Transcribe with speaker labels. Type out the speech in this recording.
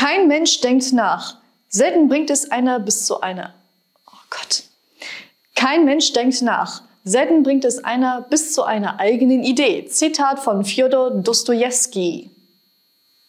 Speaker 1: Kein Mensch denkt nach. Selten bringt es einer bis zu einer. Oh Gott. Kein Mensch denkt nach. Selten bringt es einer bis zu einer eigenen Idee. Zitat von Fjodor Dostojewski.